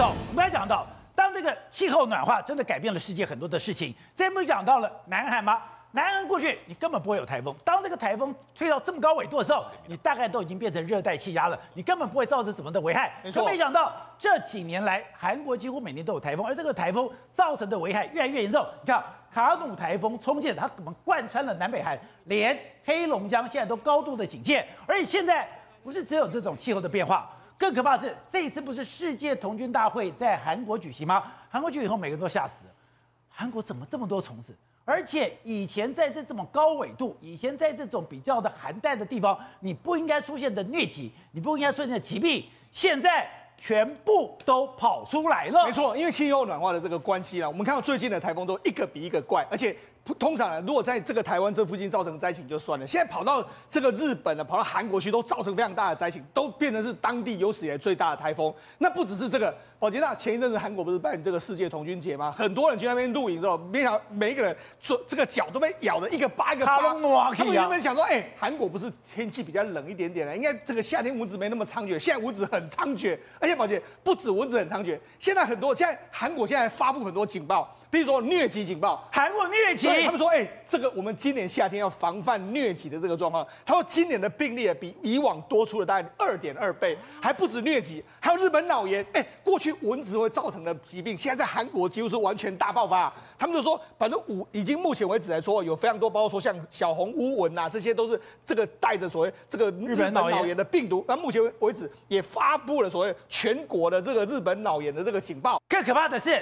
走，我们还讲到，当这个气候暖化真的改变了世界很多的事情，这不讲到了南海吗？南岸过去你根本不会有台风，当这个台风吹到这么高纬度的时候，你大概都已经变成热带气压了，你根本不会造成什么的危害。可。没想到这几年来，韩国几乎每年都有台风，而这个台风造成的危害越来越严重。你看卡努台风冲进，它怎么贯穿了南北韩，连黑龙江现在都高度的警戒。而且现在不是只有这种气候的变化，更可怕的是这一次不是世界童军大会在韩国举行吗？韩国举以后，每个人都吓死了，韩国怎么这么多虫子？而且以前在这这么高纬度，以前在这种比较的寒带的地方，你不应该出现的疟疾，你不应该出现的疾病，现在全部都跑出来了。没错，因为气候暖化的这个关系啦，我们看到最近的台风都一个比一个怪，而且。通常呢，如果在这个台湾这附近造成灾情就算了，现在跑到这个日本了，跑到韩国去，都造成非常大的灾情，都变成是当地有史以来最大的台风。那不只是这个，宝杰，那前一阵子韩国不是办这个世界童军节吗？很多人去那边露营之后，没想到每一个人这这个脚都被咬了一个疤一个疤。他们原本想说，哎，韩国不是天气比较冷一点点了，应该这个夏天蚊子没那么猖獗，现在蚊子很猖獗，而且宝杰不止蚊子很猖獗，现在很多现在韩国现在发布很多警报。比如说疟疾警报，韩国疟疾，他们说，哎、欸，这个我们今年夏天要防范疟疾的这个状况。他说今年的病例比以往多出了大概二点二倍，还不止疟疾，还有日本脑炎。哎、欸，过去蚊子会造成的疾病，现在在韩国几乎是完全大爆发。他们就说，反正五已经目前为止来说，有非常多，包括说像小红乌蚊呐，这些都是这个带着所谓这个日本脑炎的病毒。那目前为止也发布了所谓全国的这个日本脑炎的这个警报。更可怕的是。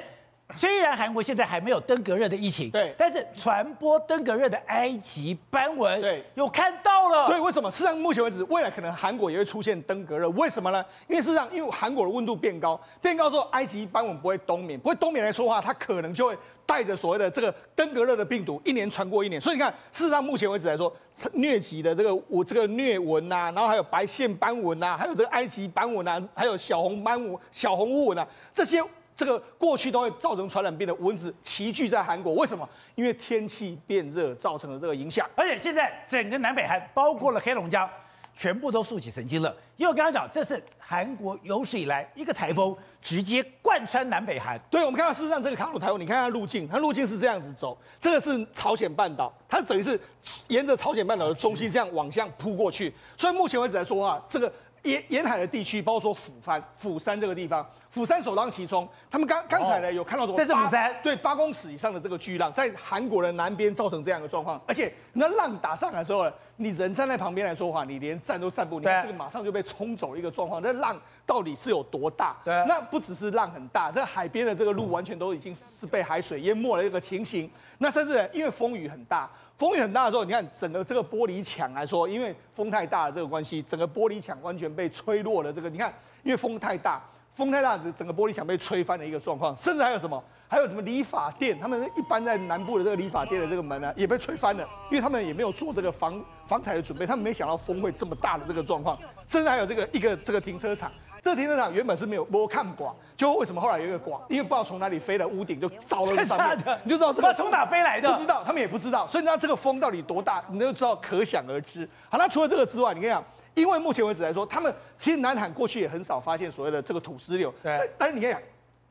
虽然韩国现在还没有登革热的疫情，对，但是传播登革热的埃及斑蚊，对，有看到了。对，为什么？事实上，目前为止，未来可能韩国也会出现登革热。为什么呢？因为事实上，因为韩国的温度变高，变高之后，埃及斑蚊不会冬眠，不会冬眠来说话，它可能就会带着所谓的这个登革热的病毒，一年传过一年。所以你看，事实上，目前为止来说，疟疾的这个我这个疟蚊呐，然后还有白线斑蚊呐，还有这个埃及斑蚊呐，还有小红斑蚊、小红乌蚊呐，这些。这个过去都会造成传染病的蚊子齐聚在韩国，为什么？因为天气变热造成了这个影响。而且现在整个南北韩，包括了黑龙江，全部都竖起神经了。因为我刚刚讲，这是韩国有史以来一个台风直接贯穿南北韩。对，我们看到事实上这个卡努台风，你看它路径，它路径是这样子走，这个是朝鲜半岛，它等于是沿着朝鲜半岛的中心这样往向扑过去。所以目前为止来说啊，这个沿沿海的地区，包括说釜山、釜山这个地方。釜山首当其冲，他们刚刚才呢有看到什么？这是釜山，对，八公尺以上的这个巨浪，在韩国的南边造成这样的状况，而且那浪打上来的时候，你人站在旁边来说话，你连站都站不，你看这个马上就被冲走了一个状况。那浪到底是有多大？对，那不只是浪很大，这海边的这个路完全都已经是被海水淹没了一个情形。那甚至因为风雨很大，风雨很大的时候，你看整个这个玻璃墙来说，因为风太大的这个关系，整个玻璃墙完全被吹落了。这个你看，因为风太大。风太大，整个玻璃墙被吹翻的一个状况，甚至还有什么？还有什么理发店？他们一般在南部的这个理发店的这个门呢，也被吹翻了，因为他们也没有做这个防防台的准备，他们没想到风会这么大的这个状况。甚至还有这个一个这个停车场，这个停车场原本是没有没看管，就为什么后来有一个管？因为不知道从哪里飞的屋顶就照了上面，你就知道这个从哪飞来的？不知道，他们也不知道。所以你知道这个风到底多大，你就知道可想而知。好，那除了这个之外，你跟你讲。因为目前为止来说，他们其实南韩过去也很少发现所谓的这个土石流。对。但是你看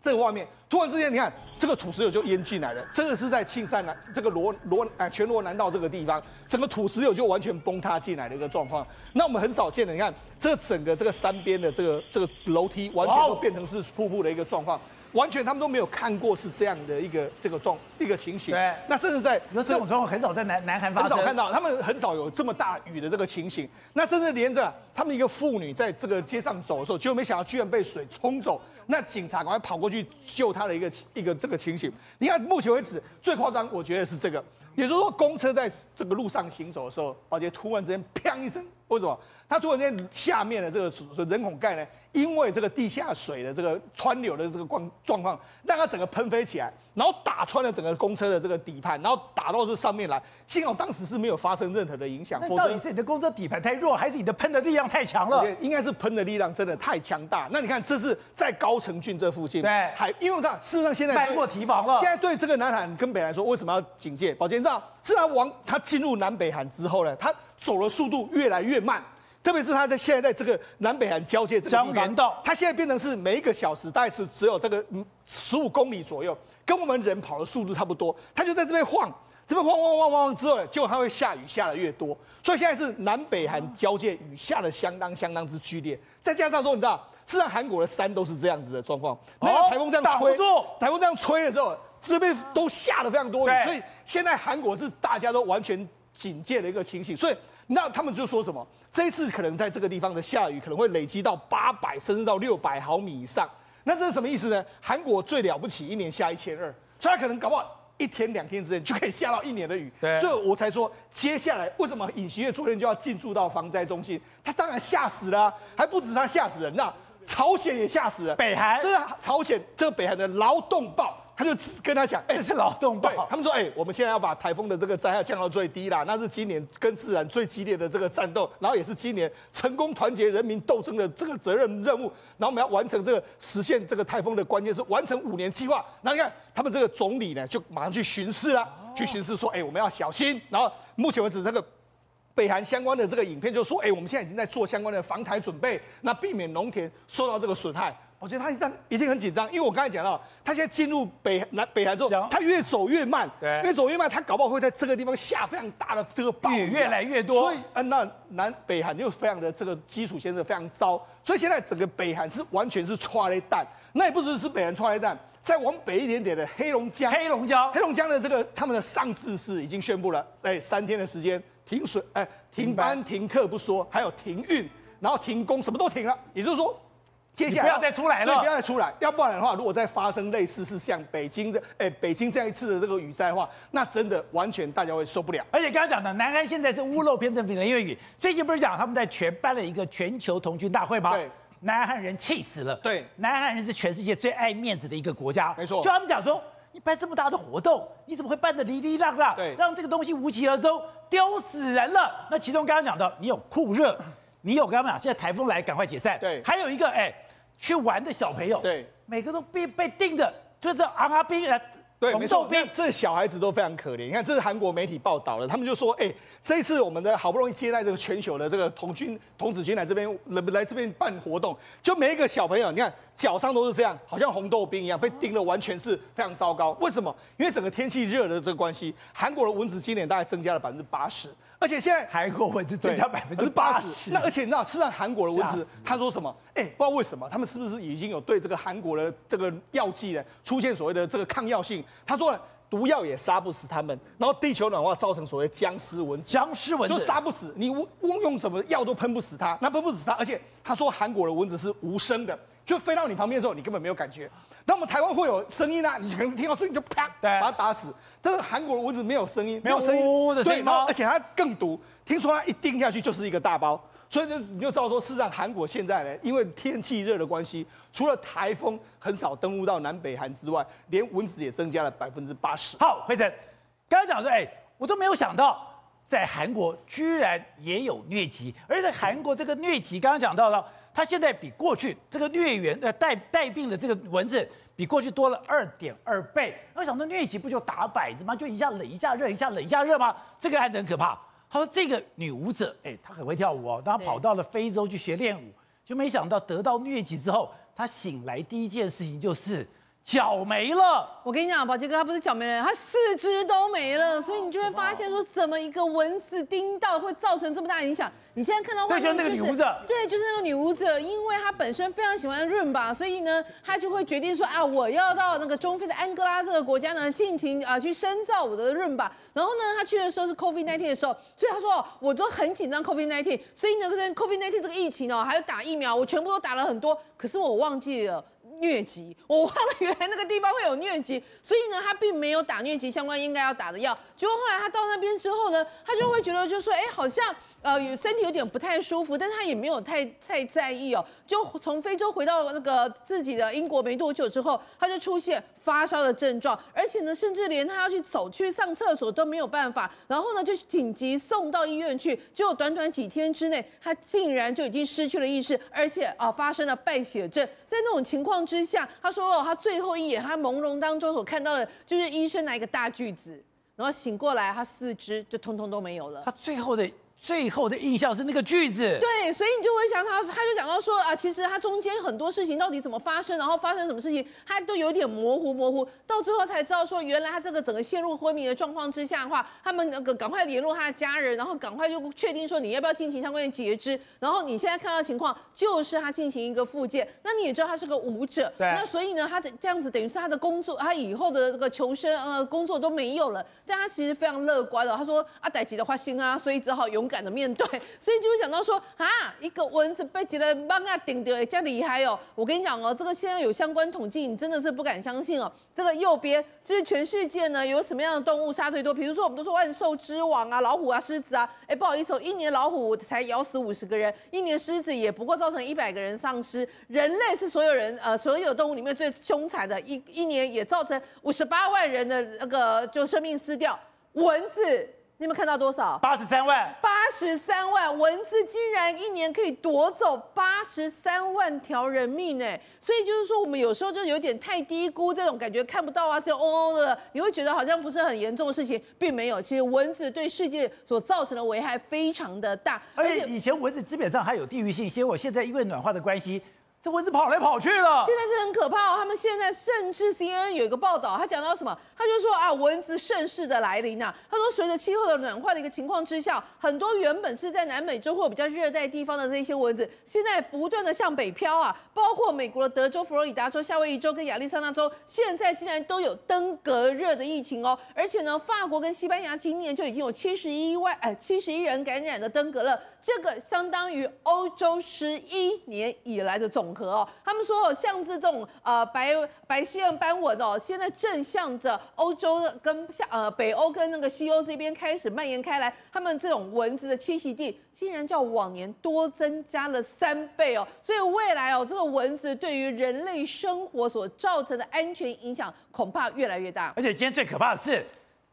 这个画面，突然之间，你看这个土石流就淹进来了。这个是在庆善南这个罗罗哎全罗南道这个地方，整个土石流就完全崩塌进来的一个状况。那我们很少见的，你看这整个这个山边的这个这个楼梯，完全都变成是瀑布的一个状况。完全他们都没有看过是这样的一个这个状一个情形。对，那甚至在那这种状况很少在南南韩发生，很少看到，他们很少有这么大雨的这个情形。那甚至连着他们一个妇女在这个街上走的时候，结果没想到居然被水冲走。那警察赶快跑过去救她的一个一个这个情形。你看目前为止最夸张，我觉得是这个，也就是说公车在这个路上行走的时候，而且突然之间砰一声，为什么？它突然间下面的这个人孔盖呢，因为这个地下水的这个湍流的这个状状况，让它整个喷飞起来，然后打穿了整个公车的这个底盘，然后打到这上面来。幸好当时是没有发生任何的影响。那到底是你的公车底盘太弱，还是你的喷的力量太强了？应该是喷的力量真的太强大。那你看，这是在高城郡这附近，对，还因为它事实上现在太过提防了。现在对这个南韩跟北韩来说，为什么要警戒？宝杰你知道，自然往他进入南北韩之后呢，他走的速度越来越慢。特别是他在现在在这个南北韩交界这个地方，它现在变成是每一个小时大概是只有这个十五公里左右，跟我们人跑的速度差不多，它就在这边晃，这边晃晃晃晃之后呢，结果它会下雨下的越多，所以现在是南北韩交界，雨下的相当相当之剧烈，再加上说你知道，事实上韩国的山都是这样子的状况，那个台风这样吹，台风这样吹的时候，这边都下了非常多雨，所以现在韩国是大家都完全警戒的一个情形，所以。那他们就说什么？这一次可能在这个地方的下雨可能会累积到八百甚至到六百毫米以上。那这是什么意思呢？韩国最了不起，一年下一千二，所以他可能搞不好一天两天之内就可以下到一年的雨。对，所以我才说，接下来为什么尹锡悦昨天就要进驻到防灾中心？他当然吓死了，还不止他吓死人，那朝鲜也吓死了。北韩，这是朝鲜这个北韩的劳动报。他就跟他讲，哎、欸，这是劳动报。他们说，哎、欸，我们现在要把台风的这个灾害降到最低啦，那是今年跟自然最激烈的这个战斗，然后也是今年成功团结人民斗争的这个责任任务。然后我们要完成这个实现这个台风的关键是完成五年计划。那你看，他们这个总理呢，就马上去巡视了，去巡视说，哎、欸，我们要小心。然后目前为止，那个北韩相关的这个影片就说，哎、欸，我们现在已经在做相关的防台准备，那避免农田受到这个损害。我觉得他一旦一定很紧张，因为我刚才讲到，他现在进入北南北韩之后，他越走越慢，对，越走越慢，他搞不好会在这个地方下非常大的这个暴雨，越，越来越多。所以，嗯，那南北韩又非常的这个基础建设非常糟，所以现在整个北韩是完全是剉咧等。那也不只是北韩剉咧等，再往北一点点的黑龙江，黑龙江，黑龙江的这个他们的上智市已经宣布了，哎，三天的时间停水，哎，停班停课不说，还有停运，然后停工，什么都停了，也就是说。接下来不要再出来了，不要再出来，要不然的话，如果再发生类似是像北京的，哎，北京这样一次的这个雨灾的话，那真的完全大家会受不了。而且刚刚讲的，南韩现在是屋漏偏阵，连夜雨。最近不是讲他们在全办了一个全球童军大会吗？对，南韩人气死了。对，南韩人是全世界最爱面子的一个国家。没错，就他们讲说，你办这么大的活动，你怎么会办得哩哩啦啦？对，让这个东西无疾而终，丢死人了。那其中刚刚讲到，你有酷热，你有刚刚讲现在台风来，赶快解散。对，还有一个哎。去玩的小朋友，对，每个都被被盯的，就是昂阿兵啊，对，没错，这小孩子都非常可怜。你看，这是韩国媒体报道的，他们就说，哎，这一次我们的好不容易接待这个全球的这个童军童子军来这边来来这边办活动，就每一个小朋友，你看脚上都是这样，好像红豆冰一样，被叮的完全是非常糟糕。为什么？因为整个天气热的这个关系，韩国的蚊子今年大概增加了百分之八十。而且现在韩国蚊子增加百分之八十，那而且你知道，事实上韩国的蚊子，他说什么？哎，不知道为什么，他们是不是已经有对这个韩国的这个药剂呢出现所谓的这个抗药性？他说呢，毒药也杀不死他们，然后地球暖化造成所谓僵尸蚊子，僵尸蚊子。就杀不死你，用用什么药都喷不死它，那喷不死它，而且他说韩国的蚊子是无声的，就飞到你旁边的时候，你根本没有感觉。那我们台湾会有声音啊，你可能听到声音就啪，把它打死。但是韩国的蚊子没有声音，没有声音，对，然后而且它更毒，听说它一叮下去就是一个大包，所以就你就知道说，事实上韩国现在呢，因为天气热的关系，除了台风很少登陆到南北韩之外，连蚊子也增加了百分之八十。好，辉诚，刚刚讲说，哎，我都没有想到，在韩国居然也有疟疾，而在韩国这个疟疾，刚刚讲到了。他现在比过去这个疟原呃带带病的这个蚊子比过去多了二点二倍。我想说疟疾不就打摆子吗？就一下冷一下热，一下冷一下热吗？这个案子很可怕。他说这个女舞者，哎，她很会跳舞哦，她跑到了非洲去学练舞，就没想到得到疟疾之后，她醒来第一件事情就是。脚没了，我跟你讲，宝杰哥他不是脚没了，他四肢都没了，所以你就会发现说，怎么一个蚊子叮到会造成这么大影响？你现在看到外面就是，就是那个女舞者，对，就是那个女舞者，因为她本身非常喜欢润吧，所以呢，她就会决定说啊，我要到那个中非的安哥拉这个国家呢，尽情啊去深造我的润吧。然后呢，她去的时候是 COVID-19 的时候，所以她说我都很紧张 COVID-19，所以呢，跟 COVID-19 这个疫情哦，还有打疫苗，我全部都打了很多，可是我忘记了。疟疾，我忘了原来那个地方会有疟疾，所以呢，他并没有打疟疾相关应该要打的药。结果后来他到那边之后呢，他就会觉得就说，哎，好像呃有身体有点不太舒服，但他也没有太太在意哦。就从非洲回到那个自己的英国没多久之后，他就出现发烧的症状，而且呢，甚至连他要去走去上厕所都没有办法。然后呢，就紧急送到医院去，结果短短几天之内，他竟然就已经失去了意识，而且啊发生了败血症。在那种情况之下，他说哦，他最后一眼，他朦胧当中所看到的，就是医生拿一个大锯子，然后醒过来，他四肢就通通都没有了。他最后的最后的印象是那个句子，对，所以你就会想他，他就讲到说啊，其实他中间很多事情到底怎么发生，然后发生什么事情，他都有点模糊模糊，到最后才知道说，原来他这个整个陷入昏迷的状况之下的话，他们那个赶快联络他的家人，然后赶快就确定说你要不要进行相关的截肢，然后你现在看到的情况就是他进行一个复健，那你也知道他是个舞者，对，那所以呢，他的这样子等于是他的工作，他以后的这个求生呃工作都没有了，但他其实非常乐观的，他说啊，逮急的花心啊，所以只好勇敢的面对。所以就会想到说啊，一个蚊子被几个蠓啊叮的，这样厉害哦！我跟你讲哦，这个现在有相关统计，你真的是不敢相信哦。这个右边就是全世界呢有什么样的动物杀最多？比如说我们都说万兽之王啊，老虎啊、狮子啊。哎，不好意思哦，一年老虎才咬死五十个人，一年狮子也不过造成一百个人丧尸。人类是所有人呃所有动物里面最凶残的，一一年也造成五十八万人的那个就生命失掉。蚊子。你们看到多少？八十三万。八十三万，蚊子竟然一年可以夺走八十三万条人命呢！所以就是说，我们有时候就有点太低估这种感觉，看不到啊，只有嗡嗡的，你会觉得好像不是很严重的事情，并没有。其实蚊子对世界所造成的危害非常的大，而且以前蚊子基本上还有地域性，结果现在因为暖化的关系。这蚊子跑来跑去了，现在是很可怕哦。他们现在甚至 CNN 有一个报道，他讲到什么？他就说啊，蚊子盛世的来临呐。他说，随着气候的暖化的一个情况之下，很多原本是在南美洲或比较热带地方的这些蚊子，现在不断的向北飘啊。包括美国的德州、佛罗里达州、夏威夷州跟亚利桑那州，现在竟然都有登革热的疫情哦。而且呢，法国跟西班牙今年就已经有七十一万哎七十一人感染的登革热，这个相当于欧洲十一年以来的总和哦。他们说，像这种呃白白细纹斑纹哦，现在正向着欧洲跟像呃北欧跟那个西欧这边开始蔓延开来。他们这种蚊子的栖息地竟然较往年多增加了三倍哦。所以未来哦，这个蚊子对于人类生活所造成的安全影响恐怕越来越大。而且今天最可怕的是，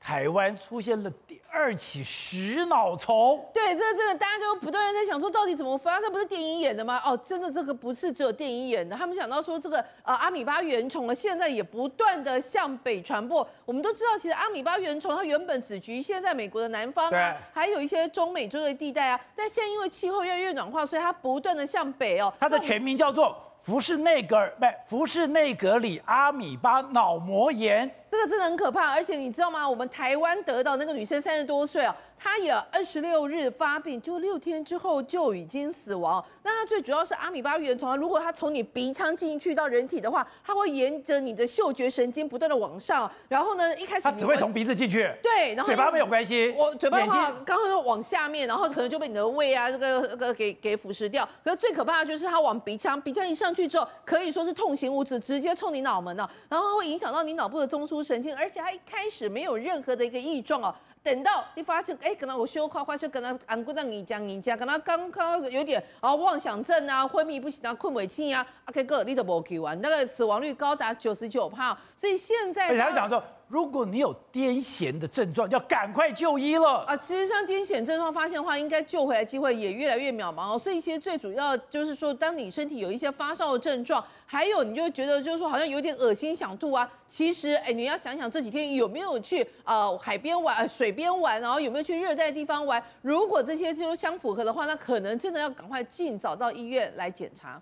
台湾出现了第二起食脑虫。对，这个这个大家就不断的在想说，到底怎么发？这不是电影演的吗？哦，真的这个不是只有电影演的。他们想到说，这个呃阿米巴原虫呢，现在也不断的向北传播。我们都知道，其实阿米巴原虫它原本只局限在美国的南方啊，还有一些中美洲的地带啊。但现在因为气候越来越暖化，所以它不断的向北哦。它的全名叫做福氏内格尔，不，福氏内格里阿米巴脑膜炎。这个真的很可怕，而且你知道吗？我们台湾得到那个女生三十多岁啊，她也二十六日发病，就六天之后就已经死亡。那它最主要是阿米巴原虫啊，如果它从你鼻腔进去到人体的话，它会沿着你的嗅觉神经不断的往上，然后呢，一开始它只会从鼻子进去，对，然后嘴巴没有关系。我嘴巴的话，刚刚说往下面，然后可能就被你的胃啊这个这个给给腐蚀掉。可是最可怕的就是它往鼻腔，鼻腔一上去之后，可以说是痛行无止，直接冲你脑门了，然后会影响到你脑部的中枢。神经，而且他一开始没有任何的一个异状哦，等到你发现，哎，可能我胸口发出可能按过那你讲你讲，可能刚刚有点啊妄想症啊，昏迷不醒啊，困尾气啊，，OK 哥你都没去完，那个死亡率高达九十九帕，所以现在。而且他讲说。如果你有癫痫的症状，要赶快就医了啊！其实像癫痫症状发现的话，应该救回来机会也越来越渺茫哦。所以其实最主要就是说，当你身体有一些发烧的症状，还有你就觉得就是说好像有点恶心想吐啊，其实哎，你要想想这几天有没有去呃海边玩、水边玩，然后有没有去热带地方玩？如果这些就相符合的话，那可能真的要赶快尽早到医院来检查。